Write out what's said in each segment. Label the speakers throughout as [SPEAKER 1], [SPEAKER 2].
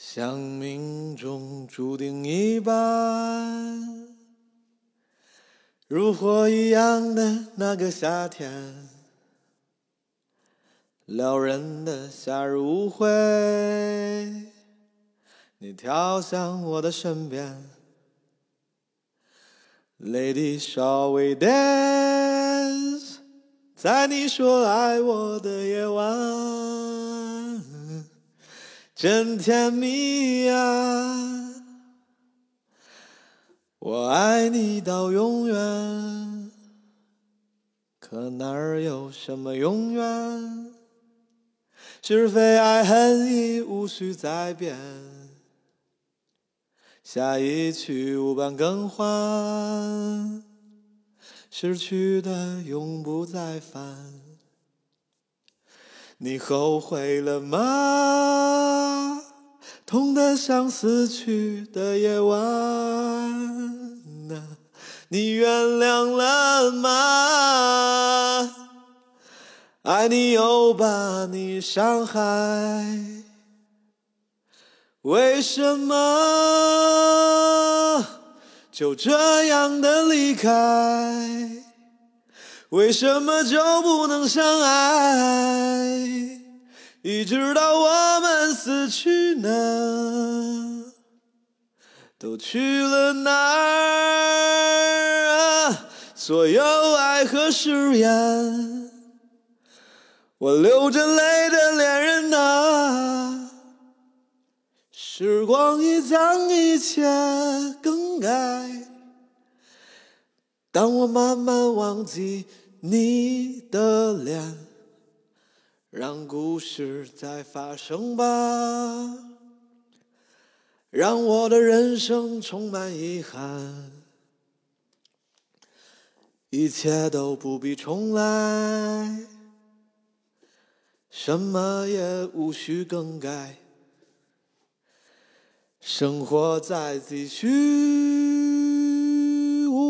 [SPEAKER 1] 像命中注定一般，如火一样的那个夏天，撩人的夏日舞会，你跳向我的身边，Lady shall we dance？在你说爱我的夜晚，真甜蜜呀！我爱你到永远，可哪儿有什么永远？是非爱恨已无需再辩，下一曲无伴更换，失去的永不再返。你后悔了吗？痛得像死去的夜晚啊，你原谅了吗？爱你又把你伤害，为什么就这样的离开？为什么就不能相爱？一直到我们死去呢，都去了哪儿啊？所有爱和誓言，我流着泪的恋人呐，时光已将一切更改。当我慢慢忘记你的脸，让故事再发生吧，让我的人生充满遗憾，一切都不必重来，什么也无需更改，生活在继续，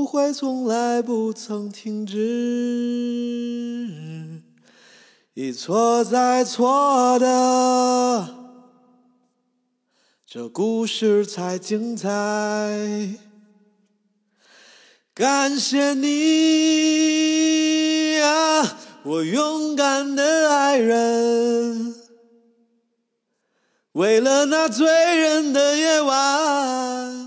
[SPEAKER 1] 会从来不曾停止，一错再错的，这故事才精彩。感谢你啊，我勇敢的爱人。为了那醉人的夜晚，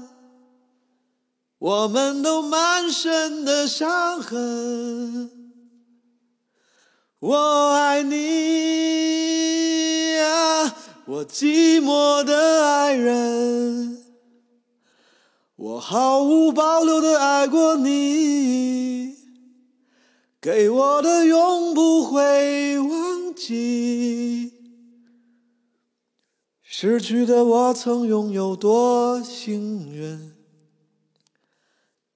[SPEAKER 1] 我们都满身的伤痕。我爱你啊，我寂寞的爱人。我毫无保留的爱过你，给我的永不会忘记。失去的我曾拥有多幸运，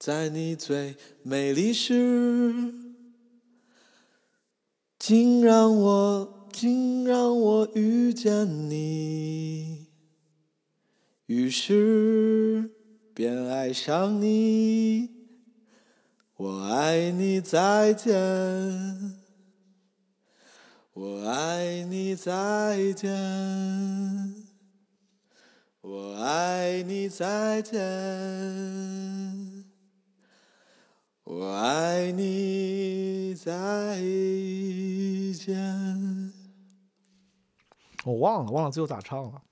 [SPEAKER 1] 在你最美丽时，竟让我竟让我遇见你，于是便爱上你。我爱你，再见。我爱你，再见。我爱你，再见。我爱你，再见。
[SPEAKER 2] 我忘了，忘了最后咋唱了。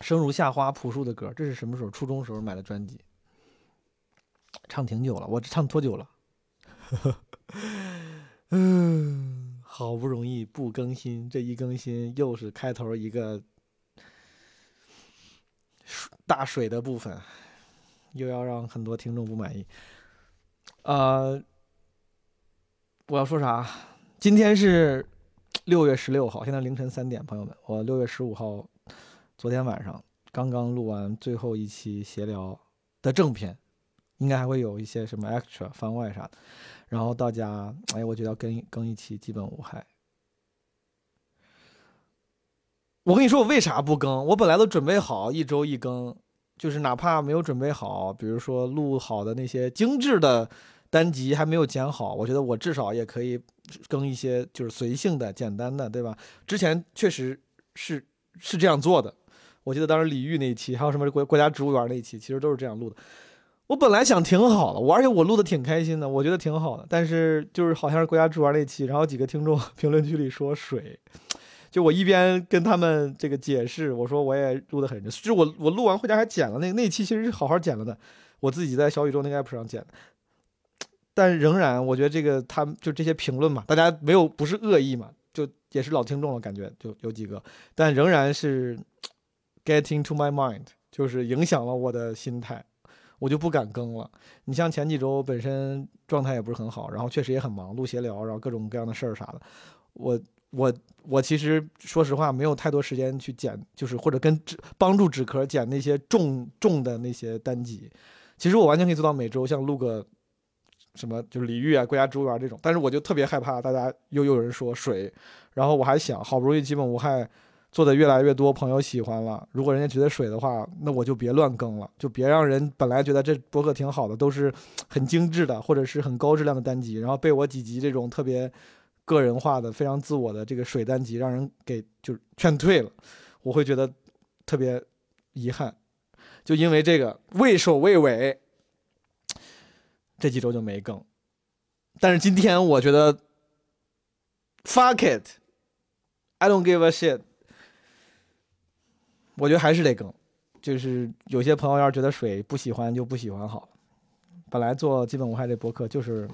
[SPEAKER 2] 生如夏花，朴树的歌，这是什么时候？初中时候买的专辑，唱挺久了。我唱多久了？嗯，好不容易不更新，这一更新又是开头一个大水的部分，又要让很多听众不满意。呃，我要说啥？今天是六月十六号，现在凌晨三点，朋友们，我六月十五号昨天晚上刚刚录完最后一期闲聊的正片，应该还会有一些什么 extra 番外啥的。然后到家，哎，我觉得要更更一期基本无害。我跟你说，我为啥不更？我本来都准备好一周一更，就是哪怕没有准备好，比如说录好的那些精致的单集还没有剪好，我觉得我至少也可以更一些就是随性的、简单的，对吧？之前确实是是这样做的，我记得当时李煜那一期，还有什么国国家植物园那一期，其实都是这样录的。我本来想挺好的，我而且我录的挺开心的，我觉得挺好的。但是就是好像是国家植物园那期，然后几个听众 评论区里说水，就我一边跟他们这个解释，我说我也录的很认真，就我我录完回家还剪了那那期，其实是好好剪了的，我自己在小宇宙那个 app 上剪的。但仍然，我觉得这个他们就这些评论嘛，大家没有不是恶意嘛，就也是老听众了，感觉就有几个，但仍然是 getting to my mind，就是影响了我的心态，我就不敢更了。你像前几周本身状态也不是很好，然后确实也很忙，录闲聊，然后各种各样的事儿啥的，我我我其实说实话没有太多时间去剪，就是或者跟纸帮助纸壳剪那些重重的那些单集，其实我完全可以做到每周像录个。什么就是李煜啊，国家植物园这种，但是我就特别害怕大家又有人说水，然后我还想，好不容易基本无害做的越来越多，朋友喜欢了，如果人家觉得水的话，那我就别乱更了，就别让人本来觉得这博客挺好的，都是很精致的或者是很高质量的单集，然后被我几集这种特别个人化的、非常自我的这个水单集让人给就劝退了，我会觉得特别遗憾，就因为这个畏首畏尾。这几周就没更，但是今天我觉得，fuck it，I don't give a shit，我觉得还是得更，就是有些朋友要是觉得水不喜欢就不喜欢好，本来做基本无害这博客就是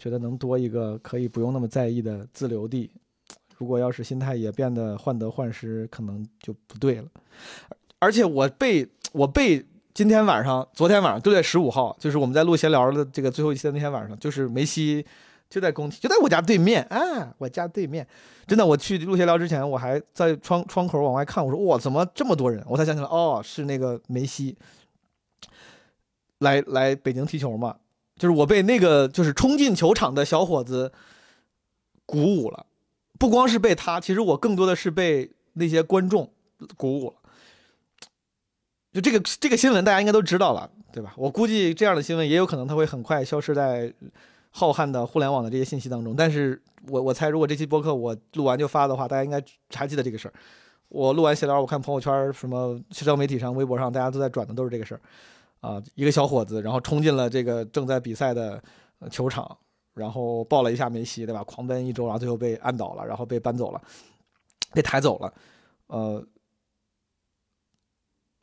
[SPEAKER 2] 觉得能多一个可以不用那么在意的自留地，如果要是心态也变得患得患失，可能就不对了，而且我被我被。今天晚上，昨天晚上六月十五号，就是我们在录闲聊的这个最后一期的那天晚上，就是梅西就在工体，就在我家对面啊，我家对面。真的，我去录闲聊之前，我还在窗窗口往外看，我说哇，怎么这么多人？我才想起来，哦，是那个梅西来来北京踢球嘛。就是我被那个就是冲进球场的小伙子鼓舞了，不光是被他，其实我更多的是被那些观众鼓舞了。就这个这个新闻，大家应该都知道了，对吧？我估计这样的新闻也有可能它会很快消失在浩瀚的互联网的这些信息当中。但是我我猜，如果这期播客我录完就发的话，大家应该还记得这个事儿。我录完闲聊，我看朋友圈、什么社交媒体上、微博上，大家都在转的都是这个事儿啊。一个小伙子，然后冲进了这个正在比赛的球场，然后抱了一下梅西，对吧？狂奔一周，然后最后被按倒了，然后被搬走了，被抬走了，呃。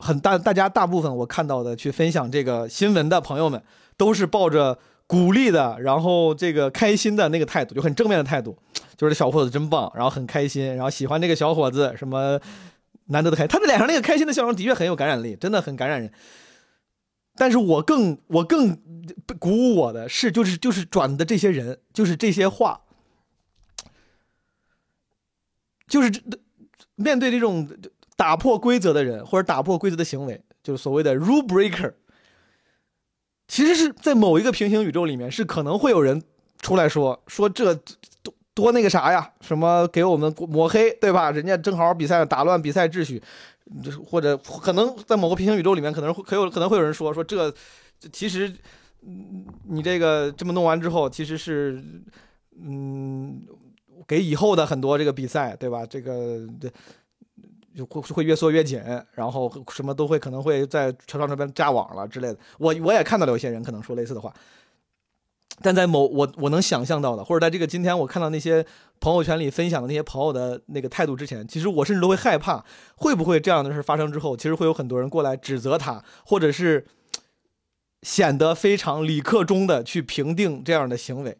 [SPEAKER 2] 很大，大家大部分我看到的去分享这个新闻的朋友们，都是抱着鼓励的，然后这个开心的那个态度，就很正面的态度，就是小伙子真棒，然后很开心，然后喜欢这个小伙子，什么难得的开，他的脸上那个开心的笑容的确很有感染力，真的很感染人。但是我更我更鼓舞我的是，就是就是转的这些人，就是这些话，就是这面对这种。打破规则的人，或者打破规则的行为，就是所谓的 rule breaker。其实是在某一个平行宇宙里面，是可能会有人出来说说这多多那个啥呀，什么给我们抹黑，对吧？人家正好比赛打乱比赛秩序，或者可能在某个平行宇宙里面，可能会可有可能会有人说说这其实你这个这么弄完之后，其实是嗯给以后的很多这个比赛，对吧？这个就会会越缩越紧，然后什么都会可能会在球场这边架网了之类的。我我也看到了有些人可能说类似的话，但在某我我能想象到的，或者在这个今天我看到那些朋友圈里分享的那些朋友的那个态度之前，其实我甚至都会害怕，会不会这样的事发生之后，其实会有很多人过来指责他，或者是显得非常理克中的去评定这样的行为。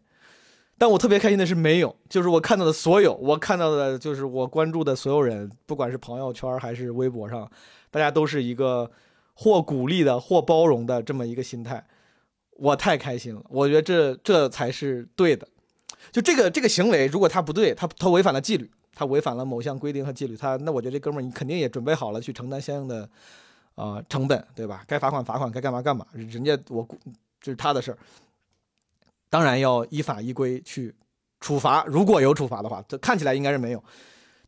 [SPEAKER 2] 但我特别开心的是，没有，就是我看到的所有，我看到的就是我关注的所有人，不管是朋友圈还是微博上，大家都是一个或鼓励的或包容的这么一个心态，我太开心了。我觉得这这才是对的。就这个这个行为，如果他不对，他他违反了纪律，他违反了某项规定和纪律，他那我觉得这哥们儿你肯定也准备好了去承担相应的啊成本，对吧？该罚款罚款，该干嘛干嘛，人家我这是他的事儿。当然要依法依规去处罚，如果有处罚的话，这看起来应该是没有。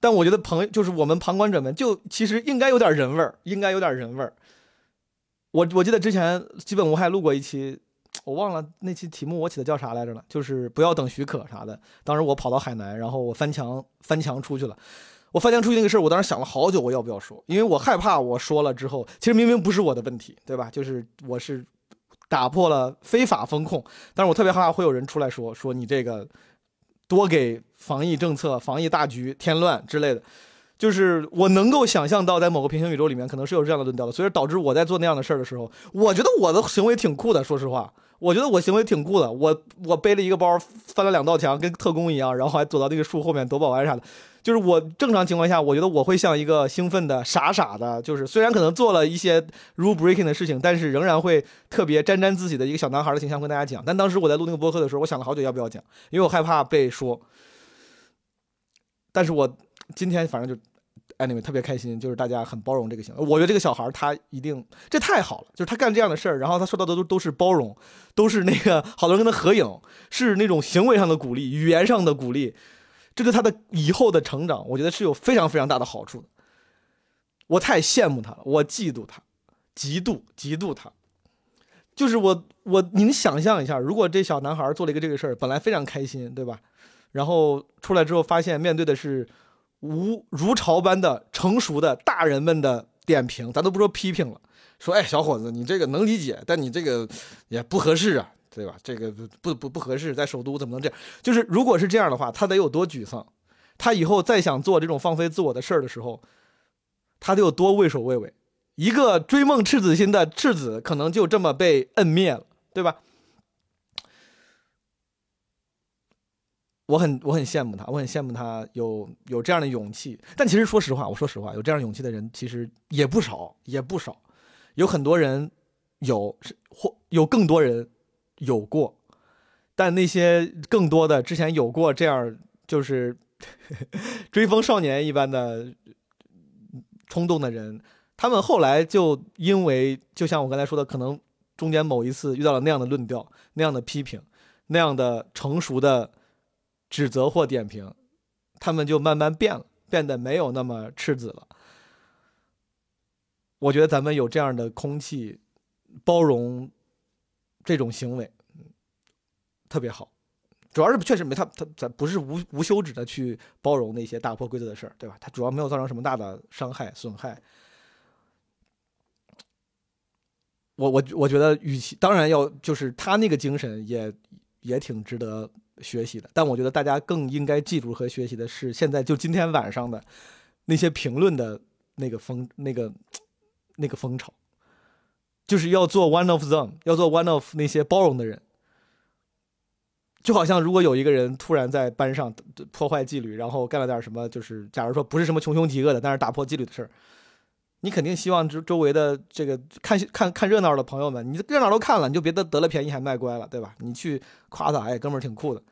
[SPEAKER 2] 但我觉得朋友就是我们旁观者们，就其实应该有点人味儿，应该有点人味儿。我我记得之前基本无害录过一期，我忘了那期题目我起的叫啥来着了，就是不要等许可啥的。当时我跑到海南，然后我翻墙翻墙出去了。我翻墙出去那个事儿，我当时想了好久，我要不要说？因为我害怕我说了之后，其实明明不是我的问题，对吧？就是我是打破了非法风控，但是我特别害怕会有人出来说说你这个多给防疫政策、防疫大局添乱之类的。就是我能够想象到，在某个平行宇宙里面，可能是有这样的论调的，所以导致我在做那样的事儿的时候，我觉得我的行为挺酷的。说实话，我觉得我行为挺酷的。我我背了一个包，翻了两道墙，跟特工一样，然后还走到那个树后面躲保安啥的。就是我正常情况下，我觉得我会像一个兴奋的、傻傻的，就是虽然可能做了一些 rule breaking 的事情，但是仍然会特别沾沾自喜的一个小男孩的形象跟大家讲。但当时我在录那个播客的时候，我想了好久要不要讲，因为我害怕被说。但是我今天反正就。Anyway 特别开心，就是大家很包容这个行为。我觉得这个小孩他一定这太好了，就是他干这样的事儿，然后他受到的都都是包容，都是那个好多人跟他合影，是那种行为上的鼓励，语言上的鼓励，这对他的以后的成长，我觉得是有非常非常大的好处的。我太羡慕他了，我嫉妒他，嫉妒嫉妒他。就是我我您想象一下，如果这小男孩做了一个这个事儿，本来非常开心，对吧？然后出来之后发现面对的是。无如潮般的成熟的大人们的点评，咱都不说批评了，说哎，小伙子，你这个能理解，但你这个也不合适啊，对吧？这个不不不合适，在首都怎么能这样？就是如果是这样的话，他得有多沮丧？他以后再想做这种放飞自我的事儿的时候，他得有多畏首畏尾？一个追梦赤子心的赤子，可能就这么被摁灭了，对吧？我很我很羡慕他，我很羡慕他有有这样的勇气。但其实说实话，我说实话，有这样勇气的人其实也不少，也不少。有很多人有或有更多人有过，但那些更多的之前有过这样就是 追风少年一般的冲动的人，他们后来就因为就像我刚才说的，可能中间某一次遇到了那样的论调、那样的批评、那样的成熟的。指责或点评，他们就慢慢变了，变得没有那么赤子了。我觉得咱们有这样的空气，包容这种行为，特别好。主要是确实没他他咱不是无无休止的去包容那些打破规则的事儿，对吧？他主要没有造成什么大的伤害损害。我我我觉得，与其当然要就是他那个精神也也挺值得。学习的，但我觉得大家更应该记住和学习的是，现在就今天晚上的那些评论的那个风、那个那个风潮，就是要做 one of them，要做 one of 那些包容的人。就好像如果有一个人突然在班上破坏纪律，然后干了点什么，就是假如说不是什么穷凶极恶的，但是打破纪律的事儿。你肯定希望周周围的这个看看看热闹的朋友们，你热闹都看了，你就别得得了便宜还卖乖了，对吧？你去夸他，哎，哥们儿挺酷的，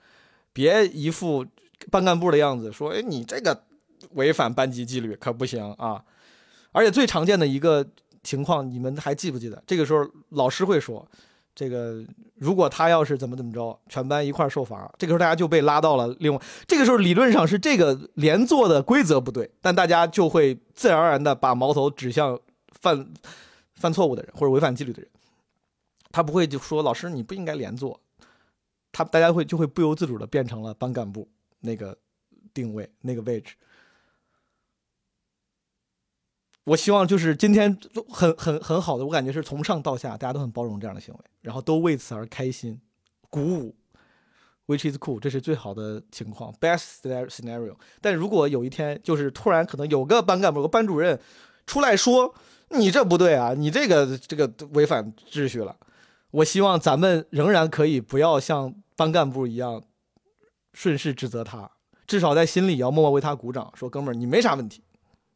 [SPEAKER 2] 别一副班干部的样子，说，哎，你这个违反班级纪律可不行啊！而且最常见的一个情况，你们还记不记得？这个时候老师会说。这个如果他要是怎么怎么着，全班一块受罚，这个时候大家就被拉到了另外。这个时候理论上是这个连坐的规则不对，但大家就会自然而然的把矛头指向犯犯错误的人或者违反纪律的人。他不会就说老师你不应该连坐，他大家会就会不由自主的变成了班干部那个定位那个位置。我希望就是今天很很很好的，我感觉是从上到下大家都很包容这样的行为，然后都为此而开心、鼓舞，which is cool，这是最好的情况，best scenario。但如果有一天就是突然可能有个班干部、有个班主任出来说你这不对啊，你这个这个违反秩序了，我希望咱们仍然可以不要像班干部一样顺势指责他，至少在心里要默默为他鼓掌，说哥们儿你没啥问题。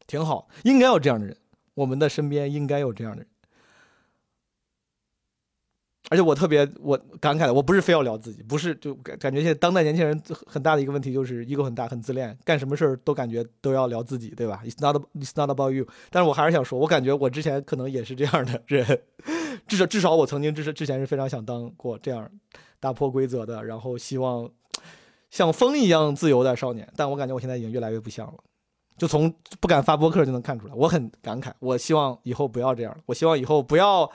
[SPEAKER 2] 挺好，应该有这样的人，我们的身边应该有这样的人。而且我特别我感慨的，我不是非要聊自己，不是就感感觉现在当代年轻人很大的一个问题就是 ego 很大，很自恋，干什么事儿都感觉都要聊自己，对吧？It's not It's not about you。但是我还是想说，我感觉我之前可能也是这样的人，至少至少我曾经之之前是非常想当过这样打破规则的，然后希望像风一样自由的少年。但我感觉我现在已经越来越不像了。就从不敢发播客就能看出来，我很感慨。我希望以后不要这样我希望以后不要，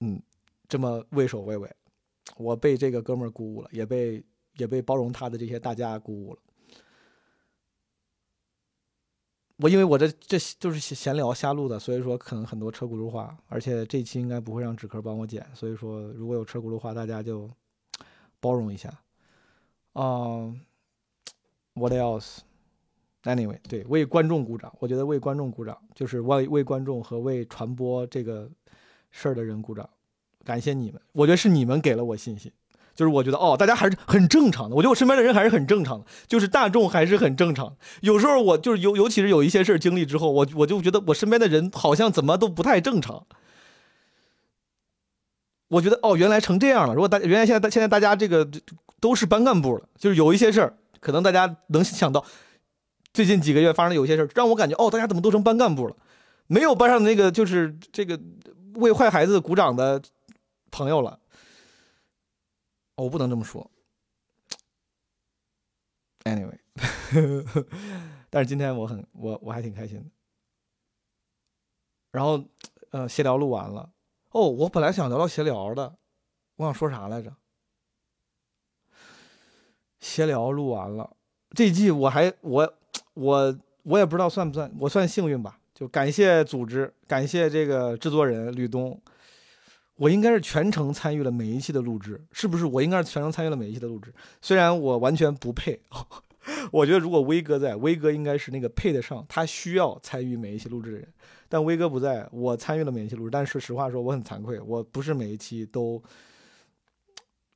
[SPEAKER 2] 嗯，这么畏首畏尾。我被这个哥们儿鼓舞了，也被也被包容他的这些大家鼓舞了。我因为我这这就是闲聊瞎录的，所以说可能很多车轱辘话，而且这期应该不会让纸壳帮我剪，所以说如果有车轱辘话，大家就包容一下。嗯，What else？Anyway，对，为观众鼓掌，我觉得为观众鼓掌就是为为观众和为传播这个事儿的人鼓掌，感谢你们，我觉得是你们给了我信心。就是我觉得哦，大家还是很正常的。我觉得我身边的人还是很正常的，就是大众还是很正常。有时候我就是尤尤其是有一些事儿经历之后，我我就觉得我身边的人好像怎么都不太正常。我觉得哦，原来成这样了。如果大原来现在现在大家这个都是班干部了，就是有一些事儿，可能大家能想到最近几个月发生的有些事儿，让我感觉哦，大家怎么都成班干部了？没有班上的那个就是这个为坏孩子鼓掌的朋友了。我不能这么说。Anyway，但是今天我很我我还挺开心的。然后，呃，闲聊录完了。哦，我本来想聊聊闲聊的，我想说啥来着？闲聊录完了，这季我还我我我也不知道算不算，我算幸运吧。就感谢组织，感谢这个制作人吕东。我应该是全程参与了每一期的录制，是不是？我应该是全程参与了每一期的录制，虽然我完全不配。我觉得如果威哥在，威哥应该是那个配得上，他需要参与每一期录制的人。但威哥不在，我参与了每一期录制，但是实话说，我很惭愧，我不是每一期都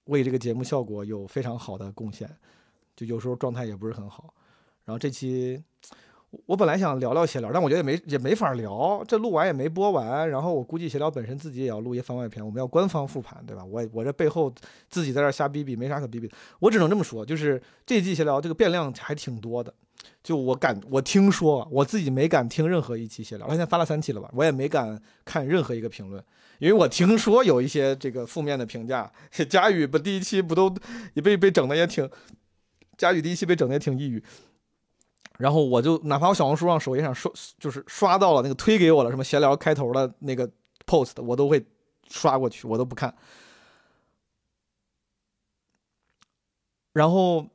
[SPEAKER 2] 为这个节目效果有非常好的贡献，就有时候状态也不是很好。然后这期。我本来想聊聊闲聊，但我觉得也没也没法聊，这录完也没播完。然后我估计闲聊本身自己也要录一番外篇，我们要官方复盘，对吧？我我这背后自己在这瞎逼逼，没啥可逼逼的。我只能这么说，就是这季闲聊这个变量还挺多的。就我敢，我听说我自己没敢听任何一期闲聊，我现在发了三期了吧？我也没敢看任何一个评论，因为我听说有一些这个负面的评价。佳宇不第一期不都也被被整的也挺，佳宇第一期被整的也挺抑郁。然后我就哪怕我小红书上首页上刷，就是刷到了那个推给我了什么闲聊开头的那个 post，我都会刷过去，我都不看。然后，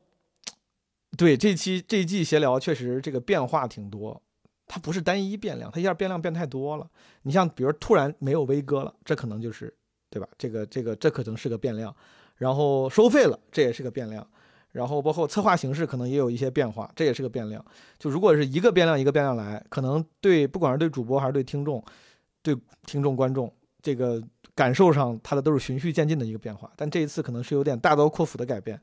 [SPEAKER 2] 对这期这一季闲聊确实这个变化挺多，它不是单一变量，它一下变量变太多了。你像比如突然没有威哥了，这可能就是对吧？这个这个这可能是个变量。然后收费了，这也是个变量。然后包括策划形式可能也有一些变化，这也是个变量。就如果是一个变量一个变量来，可能对不管是对主播还是对听众，对听众观众这个感受上，它的都是循序渐进的一个变化。但这一次可能是有点大刀阔斧的改变。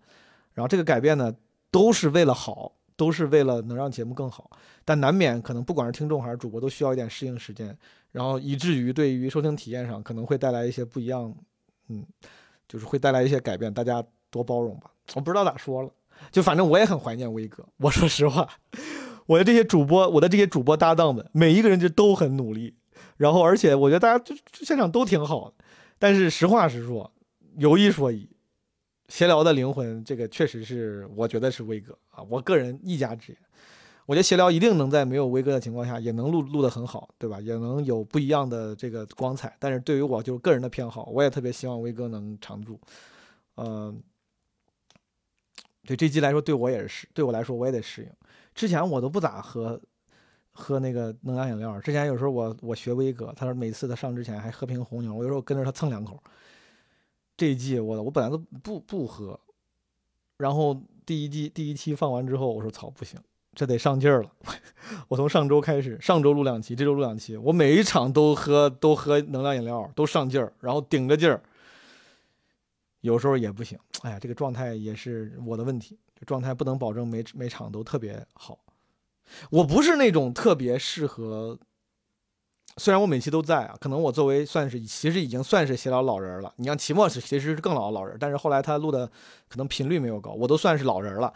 [SPEAKER 2] 然后这个改变呢，都是为了好，都是为了能让节目更好。但难免可能不管是听众还是主播都需要一点适应时间，然后以至于对于收听体验上可能会带来一些不一样，嗯，就是会带来一些改变，大家多包容吧。我不知道咋说了，就反正我也很怀念威哥。我说实话，我的这些主播，我的这些主播搭档们，每一个人就都很努力。然后，而且我觉得大家就现场都挺好的。但是实话实说，有一说一，闲聊的灵魂，这个确实是我觉得是威哥啊。我个人一家之言，我觉得闲聊一定能在没有威哥的情况下，也能录录得很好，对吧？也能有不一样的这个光彩。但是对于我就是个人的偏好，我也特别希望威哥能常驻，嗯。对这季来说，对我也是，对我来说我也得适应。之前我都不咋喝，喝那个能量饮料。之前有时候我我学威哥，他说每次他上之前还喝瓶红牛，我有时候跟着他蹭两口。这一季我我本来都不不喝，然后第一季第一期放完之后，我说操不行，这得上劲儿了。我从上周开始，上周录两期，这周录两期，我每一场都喝都喝能量饮料，都上劲儿，然后顶着劲儿。有时候也不行，哎呀，这个状态也是我的问题，状态不能保证每每场都特别好。我不是那种特别适合，虽然我每期都在啊，可能我作为算是其实已经算是写老老人了。你像齐墨是其实是更老的老人，但是后来他录的可能频率没有高，我都算是老人了。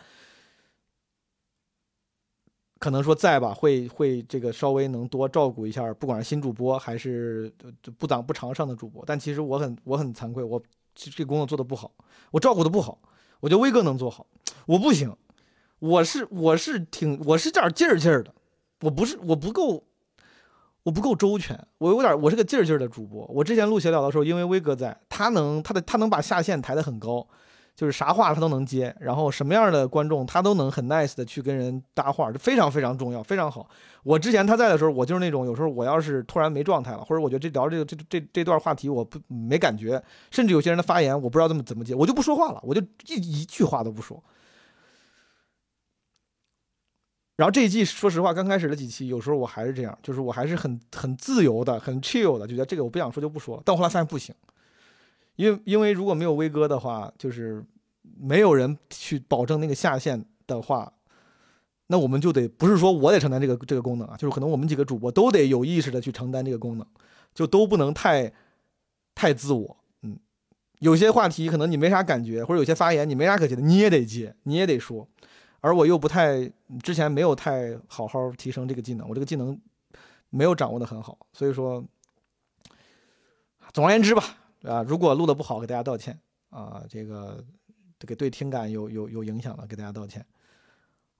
[SPEAKER 2] 可能说在吧，会会这个稍微能多照顾一下，不管是新主播还是不长不常上的主播。但其实我很我很惭愧，我。这工作做的不好，我照顾的不好，我觉得威哥能做好，我不行，我是我是挺我是点劲儿劲儿的，我不是我不够，我不够周全，我有点我是个劲儿劲儿的主播。我之前录闲聊的时候，因为威哥在，他能他的他能把下限抬得很高，就是啥话他都能接，然后什么样的观众他都能很 nice 的去跟人搭话，这非常非常重要，非常好。我之前他在的时候，我就是那种有时候我要是突然没状态了，或者我觉得这聊这个这这这段话题我不没感觉，甚至有些人的发言我不知道怎么怎么接，我就不说话了，我就一一句话都不说。然后这一季说实话，刚开始的几期有时候我还是这样，就是我还是很很自由的，很 chill 的，就觉得这个我不想说就不说了。但后来发现不行。因为因为如果没有威哥的话，就是没有人去保证那个下线的话，那我们就得不是说我得承担这个这个功能啊，就是可能我们几个主播都得有意识的去承担这个功能，就都不能太太自我。嗯，有些话题可能你没啥感觉，或者有些发言你没啥可接的，你也得接，你也得说。而我又不太之前没有太好好提升这个技能，我这个技能没有掌握的很好，所以说，总而言之吧。啊，如果录的不好，给大家道歉啊。这个这个对听感有有有影响的，给大家道歉。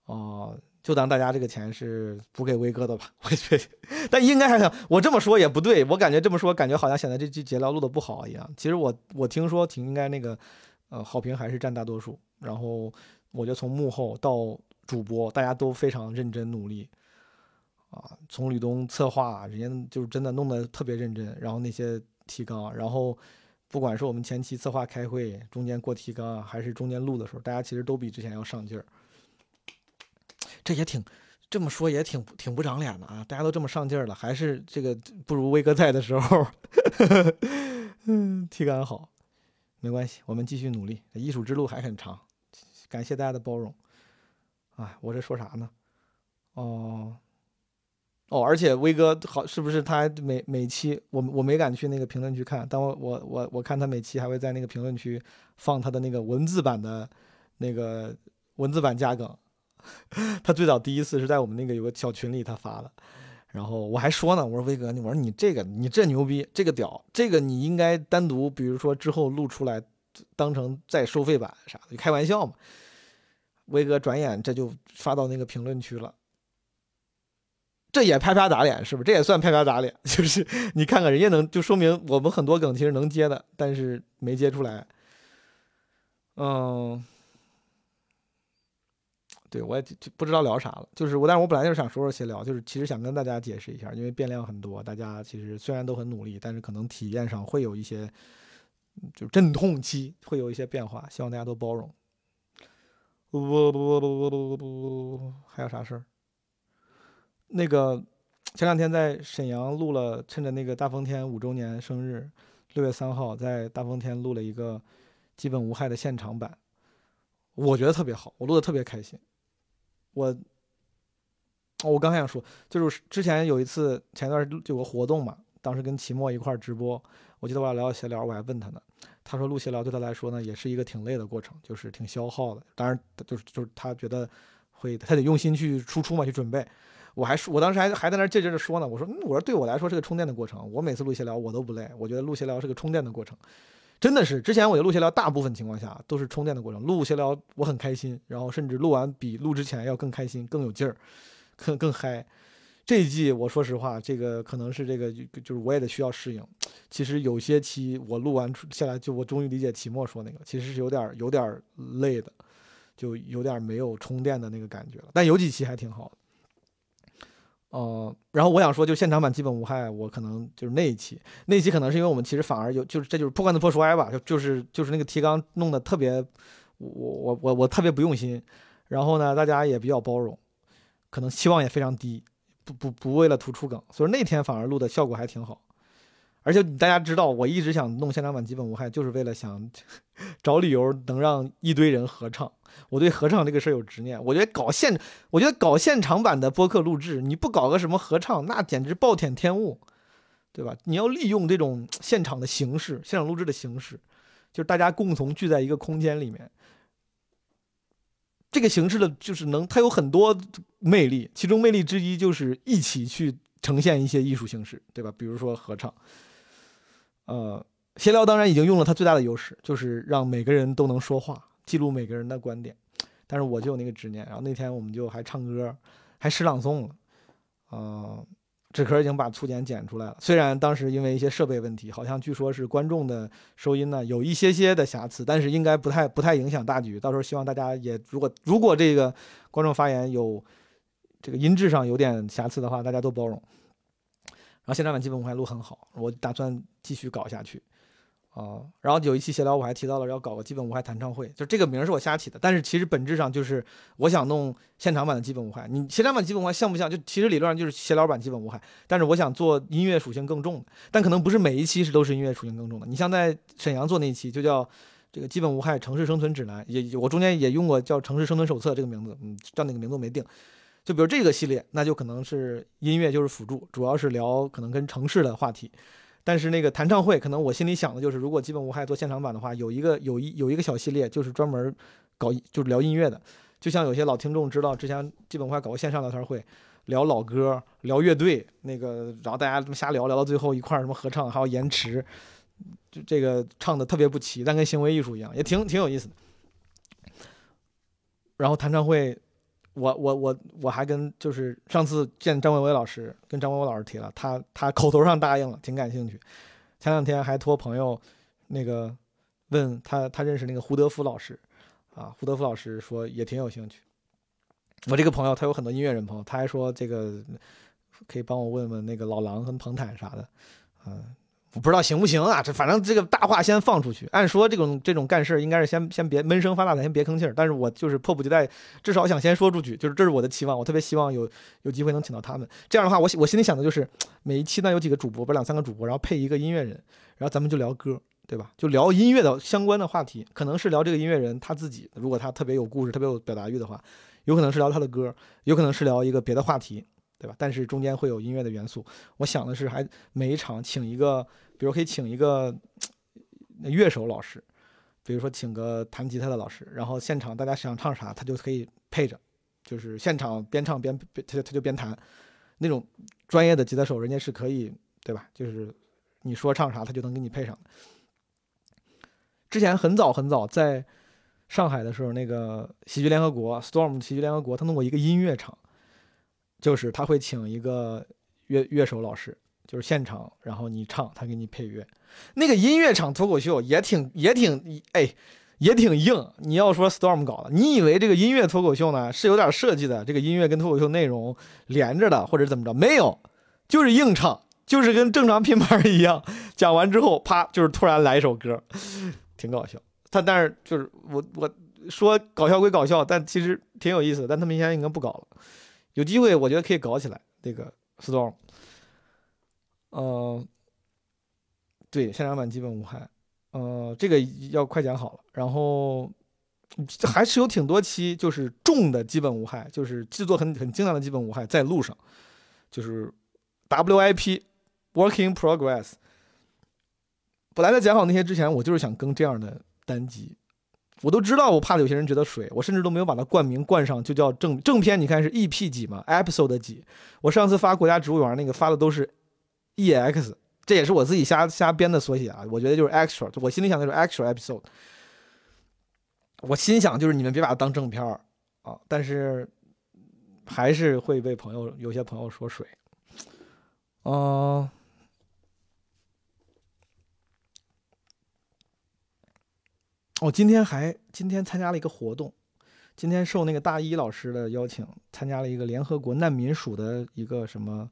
[SPEAKER 2] 哦，就当大家这个钱是补给威哥的吧。我觉得，但应该还想我这么说也不对，我感觉这么说，感觉好像显得这期节聊录的不好一样。其实我我听说挺应该那个，呃，好评还是占大多数。然后我觉得从幕后到主播，大家都非常认真努力。啊，从吕东策划，人家就是真的弄得特别认真。然后那些。提纲，然后不管是我们前期策划开会，中间过提纲，还是中间录的时候，大家其实都比之前要上劲儿。这也挺这么说也挺挺不长脸的啊！大家都这么上劲儿了，还是这个不如威哥在的时候。嗯，提纲好，没关系，我们继续努力，艺术之路还很长。感谢大家的包容。哎，我这说啥呢？哦。哦，而且威哥好，是不是他每每期我我没敢去那个评论区看，但我我我我看他每期还会在那个评论区放他的那个文字版的，那个文字版加梗。他最早第一次是在我们那个有个小群里他发的，然后我还说呢，我说威哥，我说你这个你这牛逼，这个屌，这个你应该单独，比如说之后录出来当成再收费版啥的，开玩笑嘛。威哥转眼这就发到那个评论区了。这也啪啪打脸，是不是？这也算啪啪打脸，就是你看看人家能，就说明我们很多梗其实能接的，但是没接出来。嗯，对我也不知道聊啥了，就是我，但是我本来就是想说说闲聊，就是其实想跟大家解释一下，因为变量很多，大家其实虽然都很努力，但是可能体验上会有一些，就阵痛期会有一些变化，希望大家都包容。不不不不不不不不，还有啥事儿？那个前两天在沈阳录了，趁着那个大风天五周年生日，六月三号在大风天录了一个基本无害的现场版，我觉得特别好，我录的特别开心。我我刚想说，就是之前有一次前段就有个活动嘛，当时跟齐墨一块儿直播，我记得我俩聊闲聊，我还问他呢，他说录闲聊对他来说呢也是一个挺累的过程，就是挺消耗的，当然就是就是他觉得会他得用心去输出嘛，去准备。我还说，我当时还还在那儿劲劲的说呢。我说，我说对我来说是个充电的过程。我每次录闲聊我都不累，我觉得录闲聊是个充电的过程，真的是。之前我觉得录闲聊大部分情况下都是充电的过程。录闲聊我很开心，然后甚至录完比录之前要更开心、更有劲儿、更更嗨。这一季我说实话，这个可能是这个就是我也得需要适应。其实有些期我录完下来，就我终于理解齐墨说那个，其实是有点有点累的，就有点没有充电的那个感觉了。但有几期还挺好的。哦，然后我想说，就现场版基本无害，我可能就是那一期，那一期可能是因为我们其实反而有，就是这就是破罐子破摔吧，就就是就是那个提纲弄得特别，我我我我特别不用心，然后呢，大家也比较包容，可能期望也非常低，不不不为了突出梗，所以那天反而录的效果还挺好。而且大家知道，我一直想弄现场版基本无害，就是为了想 找理由能让一堆人合唱。我对合唱这个事儿有执念。我觉得搞现，我觉得搞现场版的播客录制，你不搞个什么合唱，那简直暴殄天物，对吧？你要利用这种现场的形式，现场录制的形式，就是大家共同聚在一个空间里面。这个形式的就是能，它有很多魅力，其中魅力之一就是一起去呈现一些艺术形式，对吧？比如说合唱。呃，闲聊当然已经用了它最大的优势，就是让每个人都能说话，记录每个人的观点。但是我就有那个执念，然后那天我们就还唱歌，还诗朗诵了，呃，纸壳已经把粗剪剪出来了。虽然当时因为一些设备问题，好像据说是观众的收音呢有一些些的瑕疵，但是应该不太不太影响大局。到时候希望大家也如果如果这个观众发言有这个音质上有点瑕疵的话，大家都包容。然后现场版基本我还录很好，我打算继续搞下去。啊，然后有一期闲聊我还提到了要搞个基本无害弹唱会，就这个名儿是我瞎起的，但是其实本质上就是我想弄现场版的基本无害。你现场版基本无害像不像？就其实理论上就是闲聊版基本无害，但是我想做音乐属性更重的，但可能不是每一期是都是音乐属性更重的。你像在沈阳做那一期就叫这个基本无害城市生存指南，也我中间也用过叫城市生存手册这个名字，嗯，叫那个名字没定。就比如这个系列，那就可能是音乐就是辅助，主要是聊可能跟城市的话题。但是那个弹唱会，可能我心里想的就是，如果基本无害做现场版的话，有一个有一有一个小系列，就是专门搞就是聊音乐的。就像有些老听众知道，之前基本无害搞过线上聊天会，聊老歌，聊乐队，那个然后大家这么瞎聊，聊到最后一块儿什么合唱，还有延迟，就这个唱的特别不齐，但跟行为艺术一样，也挺挺有意思的。然后弹唱会。我我我我还跟就是上次见张伟伟老师，跟张伟伟老师提了，他他口头上答应了，挺感兴趣。前两天还托朋友那个问他，他认识那个胡德夫老师啊，胡德夫老师说也挺有兴趣。我这个朋友他有很多音乐人朋友，他还说这个可以帮我问问那个老狼跟彭坦啥的，嗯。我不知道行不行啊？这反正这个大话先放出去。按说这种这种干事应该是先先别闷声发大财，先别吭气儿。但是我就是迫不及待，至少想先说出去，就是这是我的期望。我特别希望有有机会能请到他们。这样的话，我我心里想的就是每一期呢有几个主播，不是两三个主播，然后配一个音乐人，然后咱们就聊歌，对吧？就聊音乐的相关的话题，可能是聊这个音乐人他自己，如果他特别有故事、特别有表达欲的话，有可能是聊他的歌，有可能是聊一个别的话题。对吧？但是中间会有音乐的元素。我想的是，还每一场请一个，比如可以请一个乐手老师，比如说请个弹吉他的老师，然后现场大家想唱啥，他就可以配着，就是现场边唱边他他就边弹。那种专业的吉他手，人家是可以，对吧？就是你说唱啥，他就能给你配上。之前很早很早在上海的时候，那个喜剧联合国 Storm 喜剧联合国，他弄过一个音乐场。就是他会请一个乐乐手老师，就是现场，然后你唱，他给你配乐。那个音乐场脱口秀也挺也挺哎，也挺硬。你要说 Storm 搞的，你以为这个音乐脱口秀呢是有点设计的？这个音乐跟脱口秀内容连着的，或者怎么着？没有，就是硬唱，就是跟正常 拼盘一样。讲完之后，啪，就是突然来一首歌，挺搞笑。他但是就是我我说搞笑归搞笑，但其实挺有意思。但他们现在应该不搞了。有机会，我觉得可以搞起来。那个 storm，呃，对，现场版基本无害。呃，这个要快讲好了。然后还是有挺多期，就是重的基本无害，就是制作很很精良的基本无害，在路上，就是 WIP working progress。本来在讲好那些之前，我就是想更这样的单集。我都知道，我怕有些人觉得水，我甚至都没有把它冠名冠上，就叫正正片。你看是 EP 几嘛，episode 几？我上次发国家植物园那个发的都是 EX，这也是我自己瞎瞎编的缩写啊。我觉得就是 extra，我心里想的是 extra episode。我心想就是你们别把它当正片儿啊，但是还是会被朋友有些朋友说水，嗯。我今天还今天参加了一个活动，今天受那个大一老师的邀请，参加了一个联合国难民署的一个什么，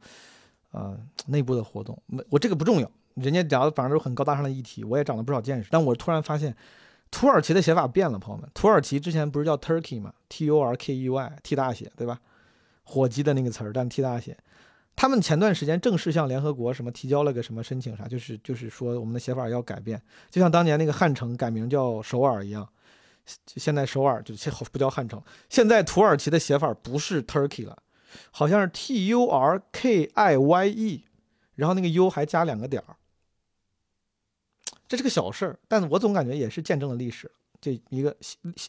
[SPEAKER 2] 呃，内部的活动。我这个不重要，人家聊的反正都是很高大上的议题，我也长了不少见识。但我突然发现，土耳其的写法变了，朋友们。土耳其之前不是叫 Turkey 吗？T U R K E Y，T 大写，对吧？火鸡的那个词儿，但 T 大写。他们前段时间正式向联合国什么提交了个什么申请啥，就是就是说我们的写法要改变，就像当年那个汉城改名叫首尔一样，现在首尔就不叫汉城，现在土耳其的写法不是 Turkey 了，好像是 T U R K I Y E，然后那个 U 还加两个点儿，这是个小事儿，但我总感觉也是见证了历史，这一个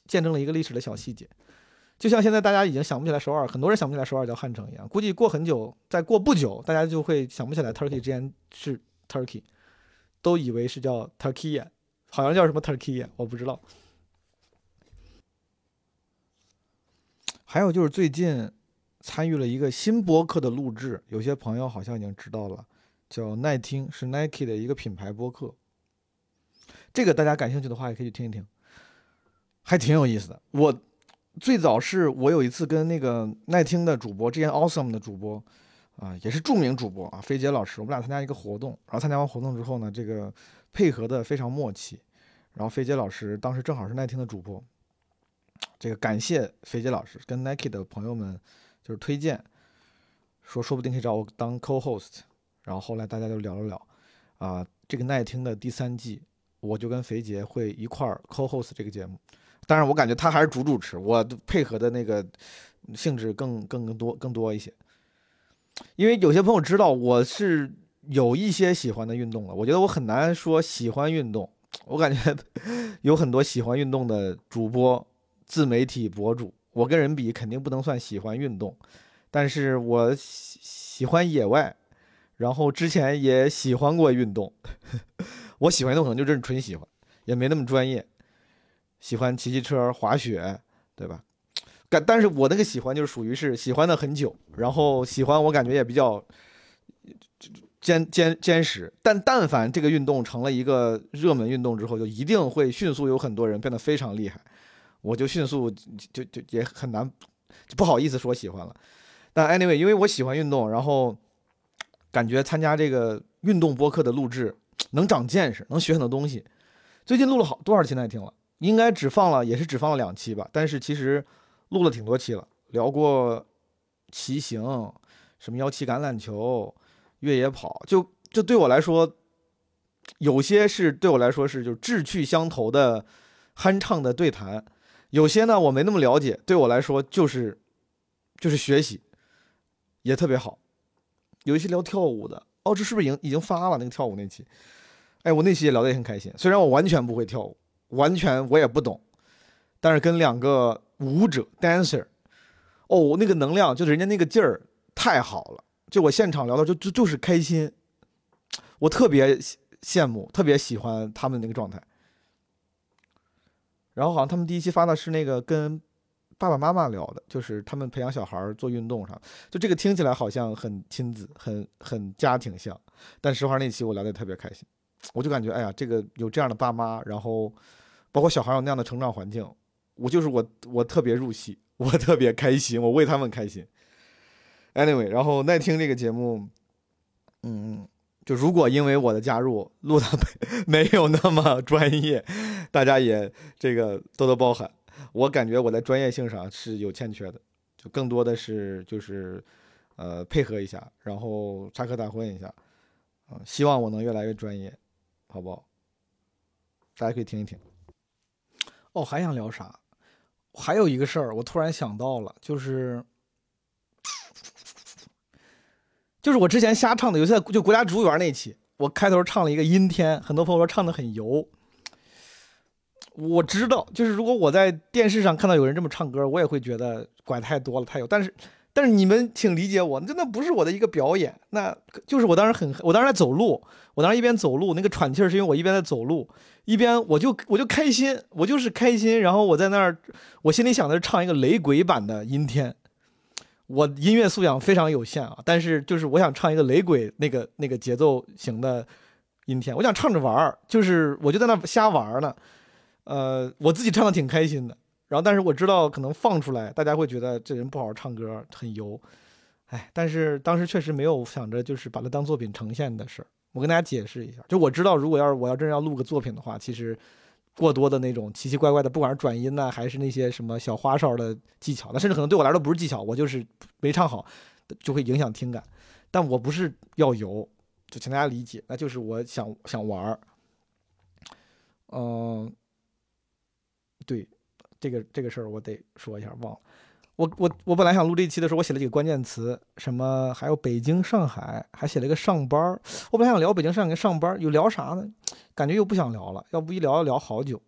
[SPEAKER 2] 见证了一个历史的小细节。就像现在大家已经想不起来首尔，很多人想不起来首尔叫汉城一样，估计过很久，再过不久，大家就会想不起来 Turkey 之前是 Turkey，都以为是叫 Turkey，好像叫什么 Turkey，我不知道。还有就是最近参与了一个新播客的录制，有些朋友好像已经知道了，叫耐听，是 Nike 的一个品牌播客。这个大家感兴趣的话，也可以去听一听，还挺有意思的。我最早是我有一次跟那个耐听的主播，之前 Awesome 的主播啊，也是著名主播啊，飞杰老师，我们俩参加一个活动，然后参加完活动之后呢，这个配合的非常默契。然后飞杰老师当时正好是耐听的主播，这个感谢飞杰老师跟 Nike 的朋友们。就是推荐，说说不定可以找我当 co-host，然后后来大家就聊了聊，啊，这个耐听的第三季，我就跟肥杰会一块儿 co-host 这个节目，但是我感觉他还是主主持，我配合的那个性质更更更多更多一些，因为有些朋友知道我是有一些喜欢的运动了，我觉得我很难说喜欢运动，我感觉 有很多喜欢运动的主播、自媒体博主。我跟人比肯定不能算喜欢运动，但是我喜喜欢野外，然后之前也喜欢过运动。我喜欢运动可能就真是纯喜欢，也没那么专业。喜欢骑骑车、滑雪，对吧？但但是我那个喜欢就是属于是喜欢的很久，然后喜欢我感觉也比较坚坚坚实。但但凡这个运动成了一个热门运动之后，就一定会迅速有很多人变得非常厉害。我就迅速就就也很难，不好意思说喜欢了。但 anyway，因为我喜欢运动，然后感觉参加这个运动播客的录制能长见识，能学很多东西。最近录了好多少期耐听了？应该只放了，也是只放了两期吧。但是其实录了挺多期了，聊过骑行，什么幺七橄榄球、越野跑，就就对我来说，有些是对我来说是就志趣相投的酣畅的对谈。有些呢我没那么了解，对我来说就是就是学习，也特别好。有一些聊跳舞的，哦，这是不是已经已经发了那个跳舞那期？哎，我那期也聊得也很开心。虽然我完全不会跳舞，完全我也不懂，但是跟两个舞者 dancer，哦，那个能量就是人家那个劲儿太好了。就我现场聊的就就就是开心，我特别羡慕，特别喜欢他们那个状态。然后好像他们第一期发的是那个跟爸爸妈妈聊的，就是他们培养小孩做运动上，就这个听起来好像很亲子、很很家庭像。但实话那期我聊的特别开心，我就感觉哎呀，这个有这样的爸妈，然后包括小孩有那样的成长环境，我就是我我特别入戏，我特别开心，我为他们开心。Anyway，然后耐听这个节目，嗯。就如果因为我的加入录的 没有那么专业，大家也这个多多包涵。我感觉我在专业性上是有欠缺的，就更多的是就是呃配合一下，然后插科打诨一下，啊，希望我能越来越专业，好不好？大家可以听一听。哦，还想聊啥？还有一个事儿，我突然想到了，就是。就是我之前瞎唱的，有些就国家植物园那期，我开头唱了一个阴天，很多朋友说唱的很油。我知道，就是如果我在电视上看到有人这么唱歌，我也会觉得拐太多了，太油。但是，但是你们请理解我，真的不是我的一个表演，那就是我当时很，我当时在走路，我当时一边走路，那个喘气儿是因为我一边在走路，一边我就我就开心，我就是开心，然后我在那儿，我心里想的是唱一个雷鬼版的阴天。我音乐素养非常有限啊，但是就是我想唱一个雷鬼那个那个节奏型的阴天，我想唱着玩儿，就是我就在那瞎玩儿呢，呃，我自己唱的挺开心的。然后，但是我知道可能放出来，大家会觉得这人不好好唱歌，很油，哎，但是当时确实没有想着就是把它当作品呈现的事儿。我跟大家解释一下，就我知道，如果要是我要真要录个作品的话，其实。过多的那种奇奇怪怪的，不管是转音呢，还是那些什么小花哨的技巧，那甚至可能对我来说不是技巧，我就是没唱好，就会影响听感。但我不是要油，就请大家理解，那就是我想想玩儿。嗯，对，这个这个事儿我得说一下，忘了。我我我本来想录这一期的时候，我写了几个关键词，什么还有北京、上海，还写了一个上班儿。我本来想聊北京、上海跟上班，有聊啥呢？感觉又不想聊了，要不一聊要聊好久。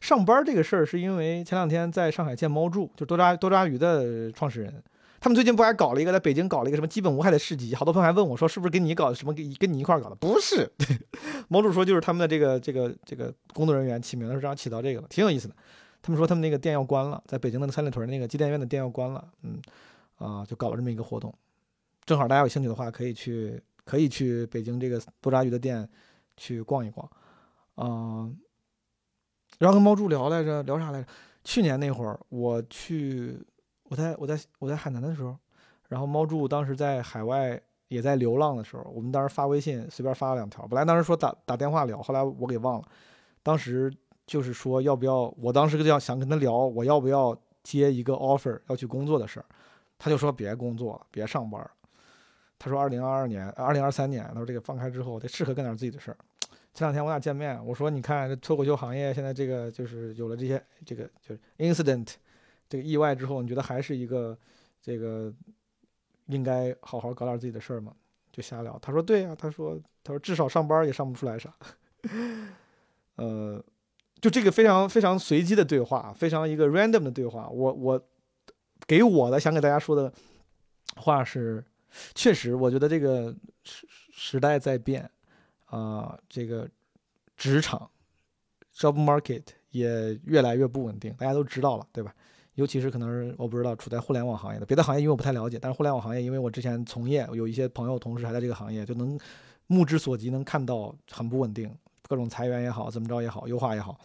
[SPEAKER 2] 上班这个事儿是因为前两天在上海见猫柱，就多抓多抓鱼的创始人，他们最近不还搞了一个在北京搞了一个什么基本无害的市集，好多朋友还问我说是不是跟你搞什么跟跟你一块搞的？不是，猫主说就是他们的这个这个这个工作人员起名是这样起到这个了，挺有意思的。他们说他们那个店要关了，在北京的三里屯那个机电院的店要关了，嗯，啊，就搞了这么一个活动，正好大家有兴趣的话，可以去可以去北京这个多抓鱼的店去逛一逛，嗯，然后跟猫柱聊来着，聊啥来着？去年那会儿我去，我在我在我在海南的时候，然后猫柱当时在海外。也在流浪的时候，我们当时发微信随便发了两条。本来当时说打打电话聊，后来我给忘了。当时就是说要不要，我当时就要想跟他聊，我要不要接一个 offer 要去工作的事儿。他就说别工作了，别上班。他说二零二二年、二零二三年，他说这个放开之后得适合干点自己的事儿。前两天我俩见面，我说你看这脱口秀行业现在这个就是有了这些这个就是 incident 这个意外之后，你觉得还是一个这个？应该好好搞点自己的事儿嘛，就瞎聊。他说对呀，他说他说至少上班也上不出来啥。呃，就这个非常非常随机的对话，非常一个 random 的对话。我我给我的想给大家说的话是，确实我觉得这个时时代在变啊，这个职场 job market 也越来越不稳定，大家都知道了，对吧？尤其是可能是我不知道处在互联网行业的别的行业，因为我不太了解。但是互联网行业，因为我之前从业，有一些朋友同事还在这个行业，就能目之所及能看到很不稳定，各种裁员也好，怎么着也好，优化也好。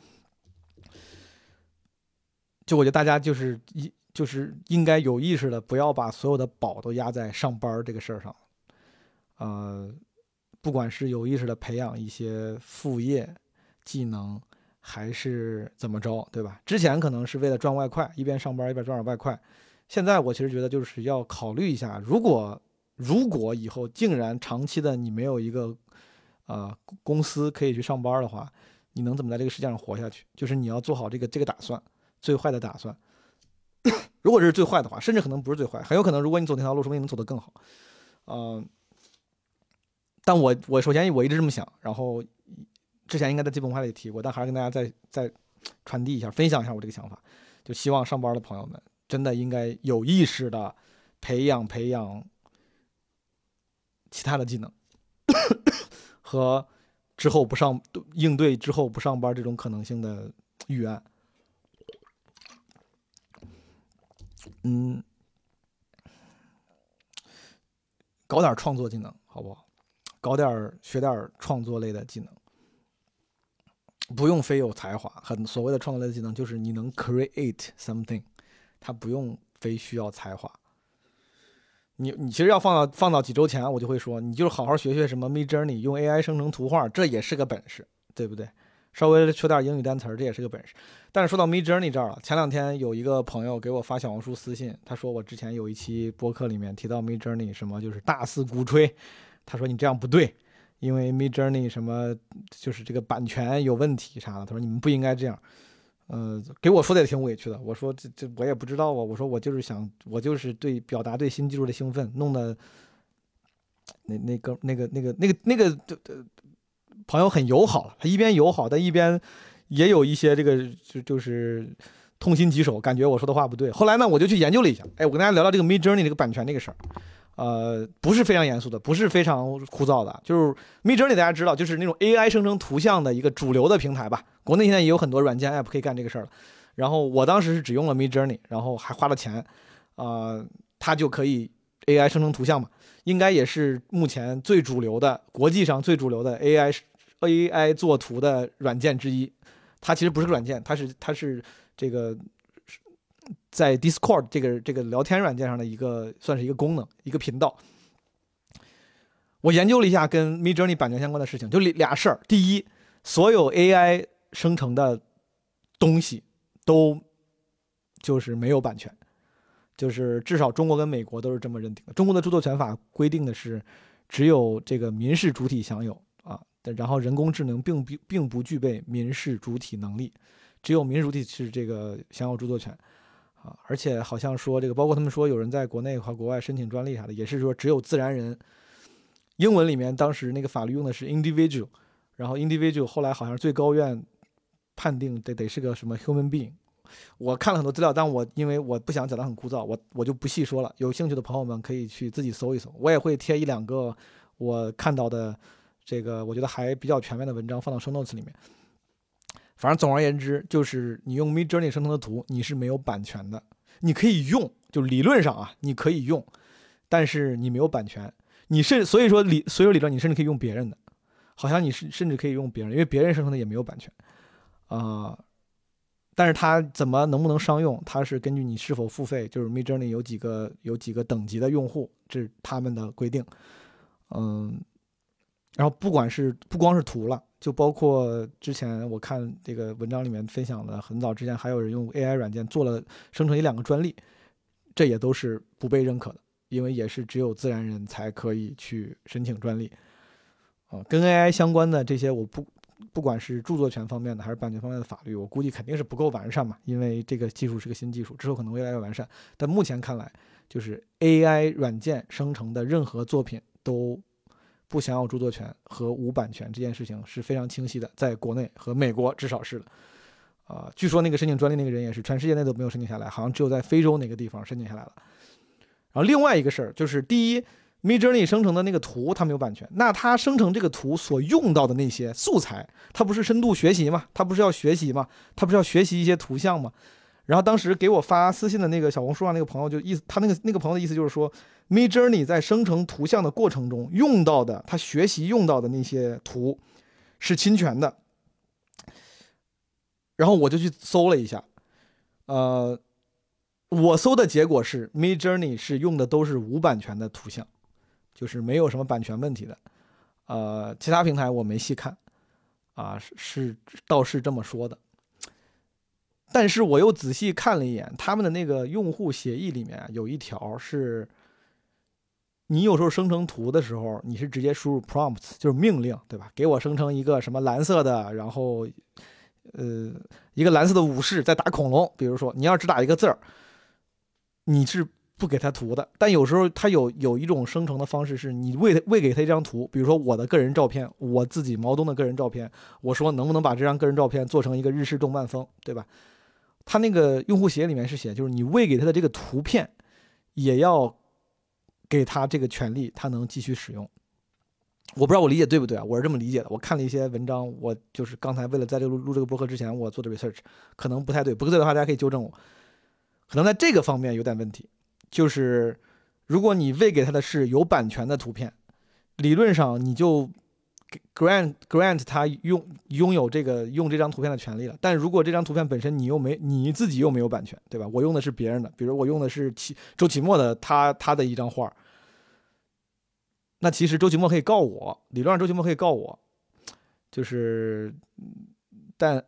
[SPEAKER 2] 就我觉得大家就是一就是应该有意识的，不要把所有的宝都压在上班这个事儿上。呃，不管是有意识的培养一些副业技能。还是怎么着，对吧？之前可能是为了赚外快，一边上班一边赚点外快。现在我其实觉得就是要考虑一下，如果如果以后竟然长期的你没有一个啊公司可以去上班的话，你能怎么在这个世界上活下去？就是你要做好这个这个打算，最坏的打算。如果这是最坏的话，甚至可能不是最坏，很有可能如果你走那条路，说不定能走得更好。嗯，但我我首先我一直这么想，然后。之前应该在基本话里提过，但还是跟大家再再传递一下，分享一下我这个想法。就希望上班的朋友们真的应该有意识的培养培养其他的技能，和之后不上应对之后不上班这种可能性的预案。嗯，搞点创作技能好不好？搞点学点创作类的技能。不用非有才华，很所谓的创造类技能就是你能 create something，它不用非需要才华。你你其实要放到放到几周前，我就会说，你就好好学学什么 Mid Journey，用 AI 生成图画，这也是个本事，对不对？稍微学点英语单词，这也是个本事。但是说到 Mid Journey 这儿了，前两天有一个朋友给我发小红书私信，他说我之前有一期播客里面提到 Mid Journey 什么就是大肆鼓吹，他说你这样不对。因为 Mid Journey 什么就是这个版权有问题啥的，他说你们不应该这样，呃，给我说的也挺委屈的。我说这这我也不知道啊，我说我就是想我就是对表达对新技术的兴奋，弄得那那个那个那个那个那个朋友很友好，他一边友好，但一边也有一些这个就就是痛心疾首，感觉我说的话不对。后来呢，我就去研究了一下，哎，我跟大家聊聊这个 Mid Journey 这个版权这个事儿。呃，不是非常严肃的，不是非常枯燥的，就是 Midjourney，大家知道，就是那种 AI 生成图像的一个主流的平台吧。国内现在也有很多软件 App 可以干这个事儿了。然后我当时是只用了 Midjourney，然后还花了钱，啊，它就可以 AI 生成图像嘛，应该也是目前最主流的，国际上最主流的 AI AI 做图的软件之一。它其实不是个软件，它是它是这个。在 Discord 这个这个聊天软件上的一个算是一个功能，一个频道。我研究了一下跟 Midjourney 版权相关的事情，就俩事儿。第一，所有 AI 生成的东西都就是没有版权，就是至少中国跟美国都是这么认定的。中国的著作权法规定的是，只有这个民事主体享有啊，然后人工智能并并并不具备民事主体能力，只有民事主体是这个享有著作权。啊，而且好像说这个，包括他们说有人在国内和国外申请专利啥的，也是说只有自然人。英文里面当时那个法律用的是 individual，然后 individual 后来好像最高院判定得得是个什么 human being。我看了很多资料，但我因为我不想讲的很枯燥，我我就不细说了。有兴趣的朋友们可以去自己搜一搜，我也会贴一两个我看到的这个我觉得还比较全面的文章放到 show notes 里面。反正总而言之，就是你用 Mid Journey 生成的图，你是没有版权的。你可以用，就理论上啊，你可以用，但是你没有版权。你甚所以说理所有理论，你甚至可以用别人的，好像你是甚至可以用别人，因为别人生成的也没有版权啊。但是它怎么能不能商用？它是根据你是否付费，就是 Mid Journey 有几个有几个等级的用户，这是他们的规定。嗯，然后不管是不光是图了。就包括之前我看这个文章里面分享的，很早之前还有人用 AI 软件做了生成一两个专利，这也都是不被认可的，因为也是只有自然人才可以去申请专利。啊，跟 AI 相关的这些，我不不管是著作权方面的还是版权方面的法律，我估计肯定是不够完善嘛，因为这个技术是个新技术，之后可能越来越完善。但目前看来，就是 AI 软件生成的任何作品都。不享有著作权和无版权这件事情是非常清晰的，在国内和美国至少是的，啊，据说那个申请专利那个人也是全世界内都没有申请下来，好像只有在非洲哪个地方申请下来了。然后另外一个事儿就是，第一，Midjourney 生成的那个图它没有版权，那它生成这个图所用到的那些素材，它不是深度学习吗？它不是要学习吗？它不是要学习一些图像吗？然后当时给我发私信的那个小红书上那个朋友就意思，他那个那个朋友的意思就是说。Mid Journey 在生成图像的过程中用到的，他学习用到的那些图是侵权的。然后我就去搜了一下，呃，我搜的结果是 Mid Journey 是用的都是无版权的图像，就是没有什么版权问题的。呃，其他平台我没细看，啊，是是倒是这么说的。但是我又仔细看了一眼他们的那个用户协议里面有一条是。你有时候生成图的时候，你是直接输入 prompts，就是命令，对吧？给我生成一个什么蓝色的，然后，呃，一个蓝色的武士在打恐龙。比如说，你要只打一个字儿，你是不给他图的。但有时候他有有一种生成的方式，是你喂喂给他一张图，比如说我的个人照片，我自己毛东的个人照片，我说能不能把这张个人照片做成一个日式动漫风，对吧？他那个用户协议里面是写，就是你喂给他的这个图片，也要。给他这个权利，他能继续使用。我不知道我理解对不对啊？我是这么理解的。我看了一些文章，我就是刚才为了在这录录这个播客之前，我做的 research 可能不太对，不对的话大家可以纠正我。可能在这个方面有点问题，就是如果你喂给他的是有版权的图片，理论上你就。Grant grant 他拥拥有这个用这张图片的权利了，但如果这张图片本身你又没你自己又没有版权，对吧？我用的是别人的，比如我用的是齐周启墨的他他的一张画，那其实周启墨可以告我，理论上周启墨可以告我，就是，但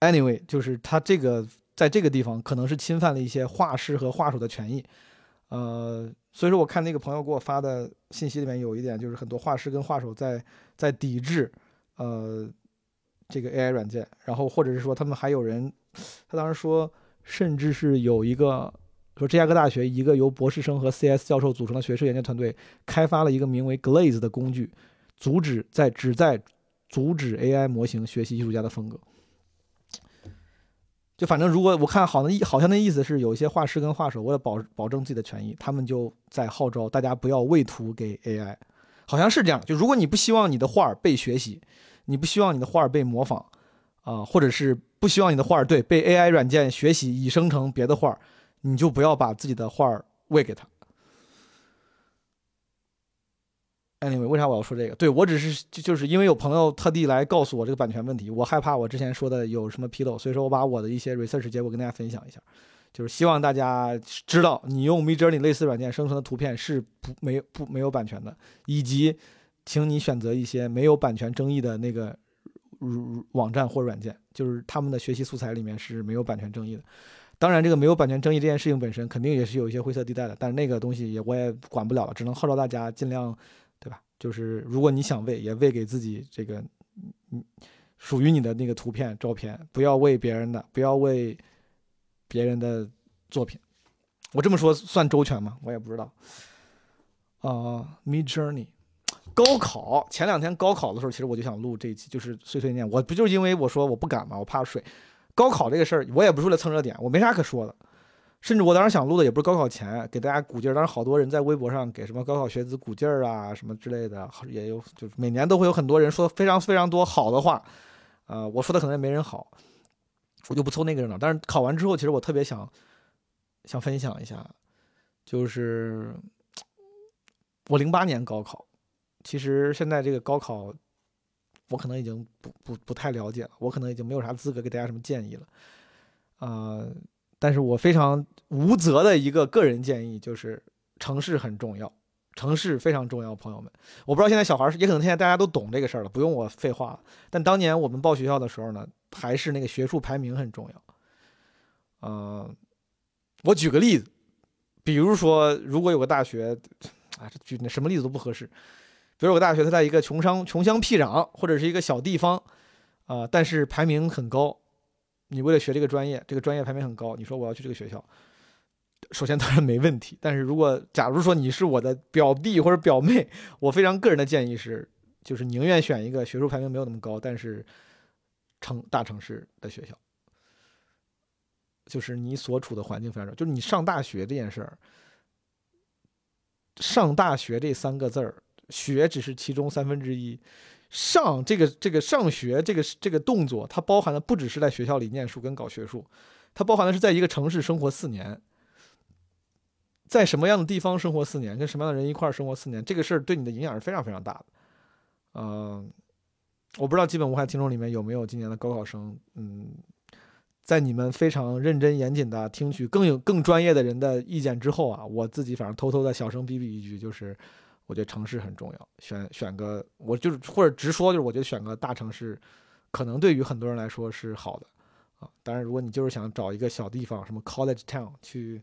[SPEAKER 2] anyway 就是他这个在这个地方可能是侵犯了一些画师和画手的权益，呃。所以说，我看那个朋友给我发的信息里面有一点，就是很多画师跟画手在在抵制，呃，这个 AI 软件。然后或者是说，他们还有人，他当时说，甚至是有一个说芝加哥大学一个由博士生和 CS 教授组成的学术研究团队，开发了一个名为 Glaze 的工具，阻止在旨在阻止 AI 模型学习艺术家的风格。就反正如果我看好的意好像那意思是有一些画师跟画手为了保保证自己的权益，他们就在号召大家不要喂图给 AI，好像是这样。就如果你不希望你的画被学习，你不希望你的画被模仿，啊，或者是不希望你的画对被 AI 软件学习以生成别的画，你就不要把自己的画喂给他。Anyway，为啥我要说这个？对我只是就就是因为有朋友特地来告诉我这个版权问题，我害怕我之前说的有什么纰漏，所以说我把我的一些 research 结果跟大家分享一下，就是希望大家知道，你用 Midjourney 类似软件生成的图片是不没不没有版权的，以及请你选择一些没有版权争议的那个网站或软件，就是他们的学习素材里面是没有版权争议的。当然，这个没有版权争议这件事情本身肯定也是有一些灰色地带的，但是那个东西也我也管不了了，只能号召大家尽量。就是如果你想喂，也喂给自己这个，属于你的那个图片、照片，不要喂别人的，不要喂别人的作品。我这么说算周全吗？我也不知道。啊，Mid Journey，高考前两天高考的时候，其实我就想录这一期，就是碎碎念。我不就是因为我说我不敢嘛，我怕水。高考这个事儿，我也不是为了蹭热点，我没啥可说的。甚至我当时想录的也不是高考前给大家鼓劲儿，当时好多人在微博上给什么高考学子鼓劲儿啊，什么之类的，也有，就是每年都会有很多人说非常非常多好的话，啊，我说的可能也没人好，我就不凑那个热闹。但是考完之后，其实我特别想想分享一下，就是我零八年高考，其实现在这个高考，我可能已经不不不太了解了，我可能已经没有啥资格给大家什么建议了，啊，但是我非常无责的一个个人建议就是城市很重要。城市非常重要，朋友们，我不知道现在小孩儿也可能现在大家都懂这个事儿了，不用我废话了。但当年我们报学校的时候呢，还是那个学术排名很重要。嗯，我举个例子，比如说，如果有个大学，啊，这举那什么例子都不合适。比如有个大学，它在一个穷乡穷乡僻壤或者是一个小地方，啊，但是排名很高。你为了学这个专业，这个专业排名很高，你说我要去这个学校。首先当然没问题，但是如果假如说你是我的表弟或者表妹，我非常个人的建议是，就是宁愿选一个学术排名没有那么高，但是城大城市的学校，就是你所处的环境非常重要。就是你上大学这件事儿，上大学这三个字儿，学只是其中三分之一。上这个这个上学这个这个动作，它包含的不只是在学校里念书跟搞学术，它包含的是在一个城市生活四年。在什么样的地方生活四年，跟什么样的人一块儿生活四年，这个事儿对你的影响是非常非常大的。嗯，我不知道基本无害听众里面有没有今年的高考生。嗯，在你们非常认真严谨的听取更有更专业的人的意见之后啊，我自己反正偷偷的小声逼逼一句，就是我觉得城市很重要，选选个我就是或者直说就是我觉得选个大城市，可能对于很多人来说是好的啊。当然，如果你就是想找一个小地方，什么 college town 去。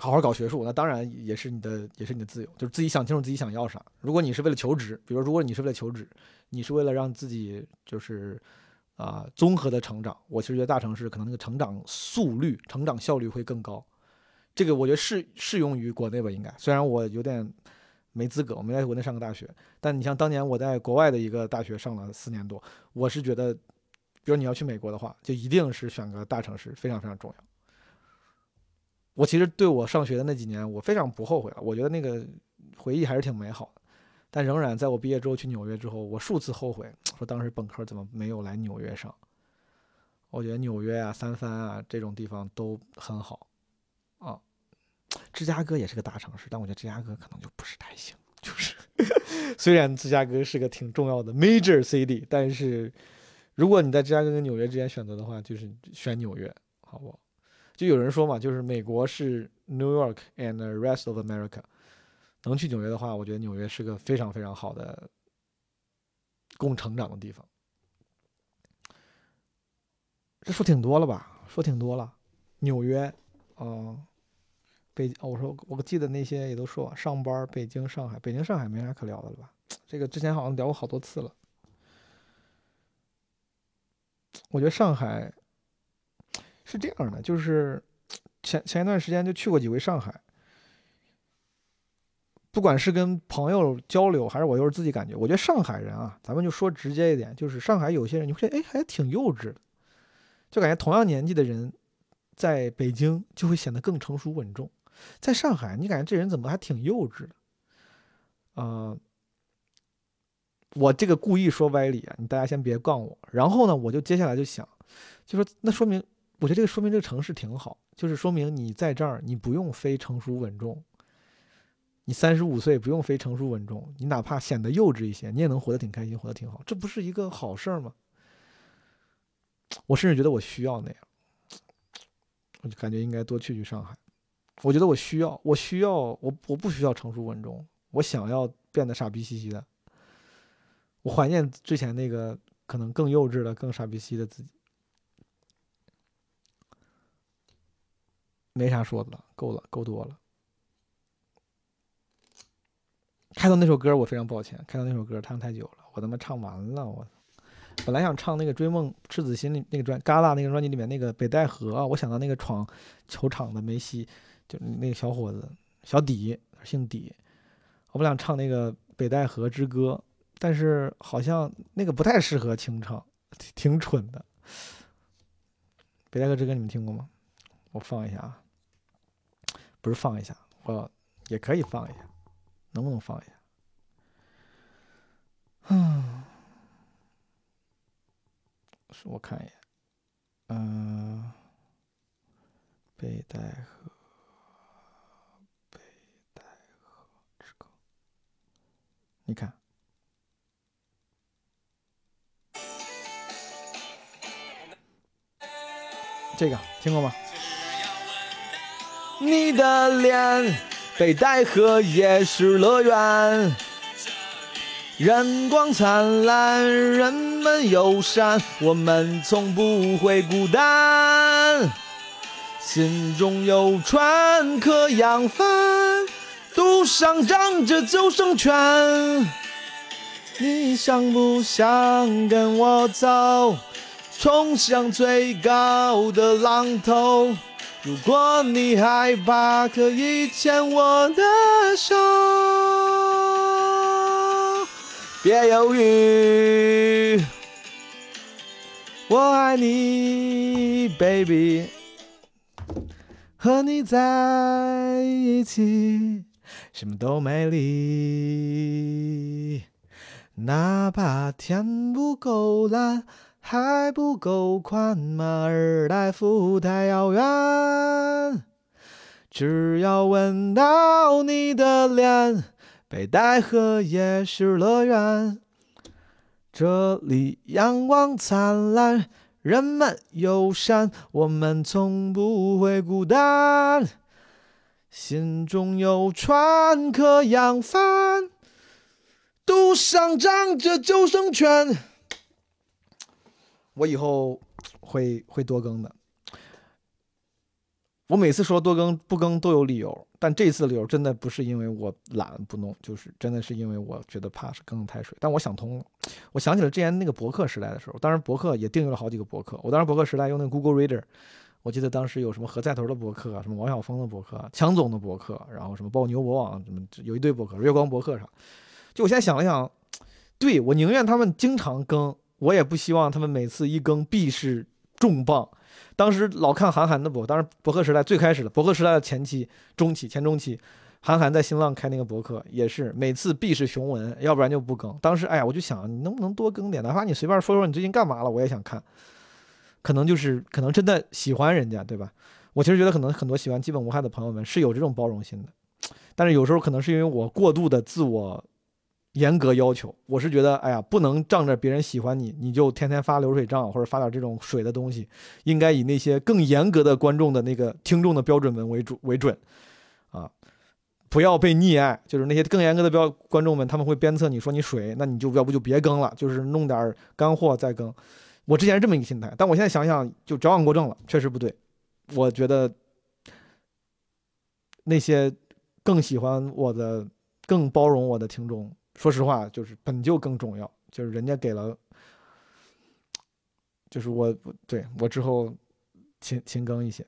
[SPEAKER 2] 好好搞学术，那当然也是你的，也是你的自由，就是自己想清楚自己想要啥。如果你是为了求职，比如如果你是为了求职，你是为了让自己就是啊综合的成长，我其实觉得大城市可能那个成长速率、成长效率会更高。这个我觉得适适用于国内吧，应该。虽然我有点没资格，我没在国内上过大学，但你像当年我在国外的一个大学上了四年多，我是觉得，比如你要去美国的话，就一定是选个大城市，非常非常重要。我其实对我上学的那几年，我非常不后悔了。我觉得那个回忆还是挺美好的。但仍然在我毕业之后去纽约之后，我数次后悔，说当时本科怎么没有来纽约上。我觉得纽约啊、三藩啊这种地方都很好。芝加哥也是个大城市，但我觉得芝加哥可能就不是太行。就是 虽然芝加哥是个挺重要的 major city，但是如果你在芝加哥跟纽约之间选择的话，就是选纽约，好不？就有人说嘛，就是美国是 New York and rest of America，能去纽约的话，我觉得纽约是个非常非常好的共成长的地方。这说挺多了吧？说挺多了。纽约，嗯，北，我说我记得那些也都说上班，北京、上海，北京、上海没啥可聊的了吧？这个之前好像聊过好多次了。我觉得上海。是这样的，就是 前前一段时间就去过几回上海，不管是跟朋友交流，还是我又是自己感觉，我觉得上海人啊，咱们就说直接一点，就是上海有些人，你会觉得哎还挺幼稚的，就感觉同样年纪的人，在北京就会显得更成熟稳重，在上海你感觉这人怎么还挺幼稚的，啊，我这个故意说歪理啊，你大家先别杠我，然后呢，我就接下来就想，就说那说明。我觉得这个说明这个城市挺好，就是说明你在这儿，你不用非成熟稳重，你三十五岁不用非成熟稳重，你哪怕显得幼稚一些，你也能活得挺开心，活得挺好，这不是一个好事儿吗？我甚至觉得我需要那样，我就感觉应该多去去上海。我觉得我需要，我需要，我我不需要成熟稳重，我想要变得傻逼兮兮的。我怀念之前那个可能更幼稚的、更傻逼兮的自己。没啥说的了，够了，够多了。开头那首歌我非常抱歉，开头那首歌唱太久了，我他妈唱完了。我本来想唱那个《追梦赤子心》那个专《旮旯》那个专辑里面那个《北戴河》，我想到那个闯球场的梅西，就那个小伙子小底，姓底。我们俩唱那个《北戴河之歌》，但是好像那个不太适合清唱，挺挺蠢的。《北戴河之歌》你们听过吗？我放一下啊。不是放一下，我也可以放一下，能不能放一下？嗯，我看一眼，嗯，北戴河，北戴河之歌，你看，这个听过吗？你的脸，北戴河夜市乐园。人光灿烂，人们友善，我们从不会孤单。心中有船可扬帆，上长着救生圈。你想不想跟我走，冲向最高的浪头？如果你害怕，可以牵我的手。别犹豫，我爱你，baby。和你在一起，什么都美丽。哪怕天不够蓝，海不够宽，马尔代夫太遥远，只要闻到你的脸。北戴河也是乐园，这里阳光灿烂，人们友善，我们从不会孤单。心中有船可扬帆，路上长着救生圈。我以后会会多更的。我每次说多更不更都有理由，但这次理由真的不是因为我懒不弄，就是真的是因为我觉得怕是更太水。但我想通了，我想起了之前那个博客时代的时候，当然博客也订阅了好几个博客。我当时博客时代用那个 Google Reader，我记得当时有什么何菜头的博客，什么王晓峰的博客，强总的博客，然后什么爆牛博网，什么有一堆博客，月光博客上。就我现在想了想，对我宁愿他们经常更，我也不希望他们每次一更必是重磅。当时老看韩寒的博，当时博客时代最开始的博客时代的前期、中期、前中期，韩寒在新浪开那个博客，也是每次必是雄文，要不然就不更。当时哎呀，我就想你能不能多更点，哪怕你随便说说你最近干嘛了，我也想看。可能就是可能真的喜欢人家，对吧？我其实觉得可能很多喜欢基本无害的朋友们是有这种包容心的，但是有时候可能是因为我过度的自我。严格要求，我是觉得，哎呀，不能仗着别人喜欢你，你就天天发流水账或者发点这种水的东西，应该以那些更严格的观众的那个听众的标准文为主为准，啊，不要被溺爱，就是那些更严格的标观众们，他们会鞭策你说你水，那你就要不就别更了，就是弄点干货再更。我之前是这么一个心态，但我现在想想就矫枉过正了，确实不对。我觉得那些更喜欢我的、更包容我的听众。说实话，就是本就更重要，就是人家给了，就是我对我之后勤勤更一些。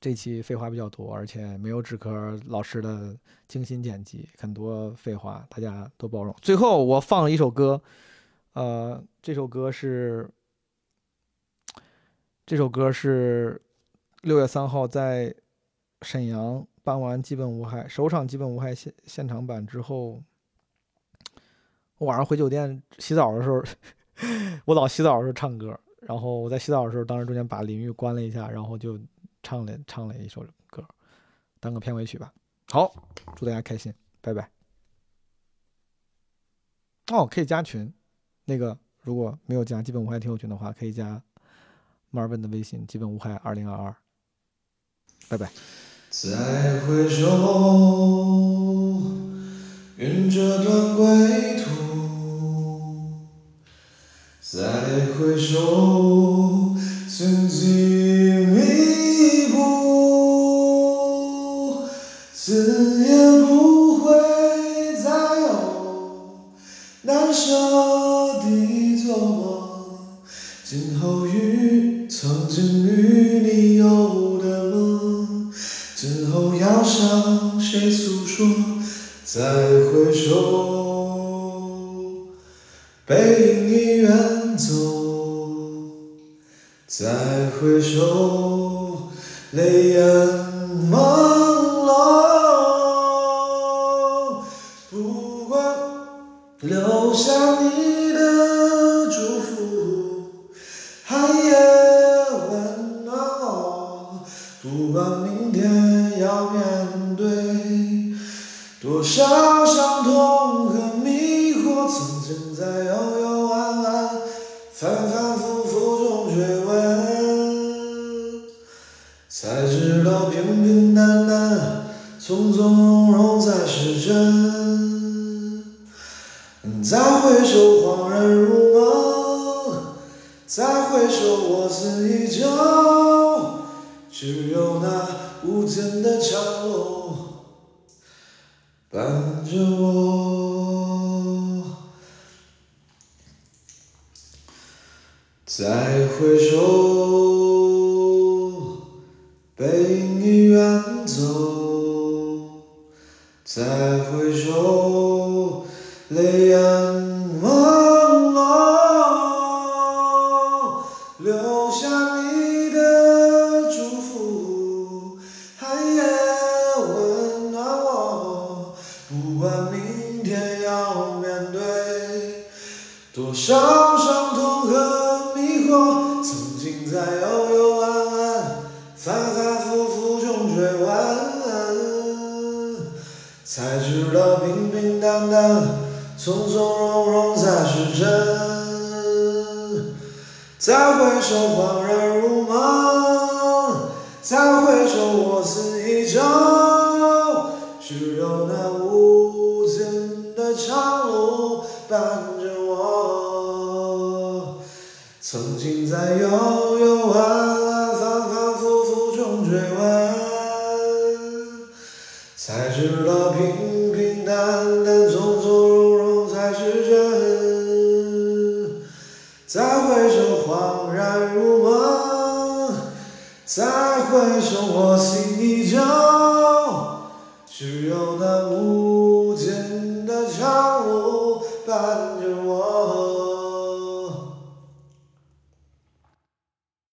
[SPEAKER 2] 这期废话比较多，而且没有纸壳老师的精心剪辑，很多废话，大家多包容。最后我放了一首歌，呃，这首歌是这首歌是六月三号在沈阳办完《基本无害》首场《基本无害》现现场版之后。我晚上回酒店洗澡的时候，我老洗澡的时候唱歌，然后我在洗澡的时候，当时中间把淋浴关了一下，然后就唱了唱了一首歌，当个片尾曲吧。好，祝大家开心，拜拜。哦，可以加群，那个如果没有加基本无害听友群的话，可以加马尔本的微信，基本无害二零二二。拜拜。再回首，愿这段归途。再回首，曾经迷步，死也不再回首，背影已远。走，再回首，泪眼
[SPEAKER 1] 再回首我心依旧只有那无尽的长路伴着我。再回首。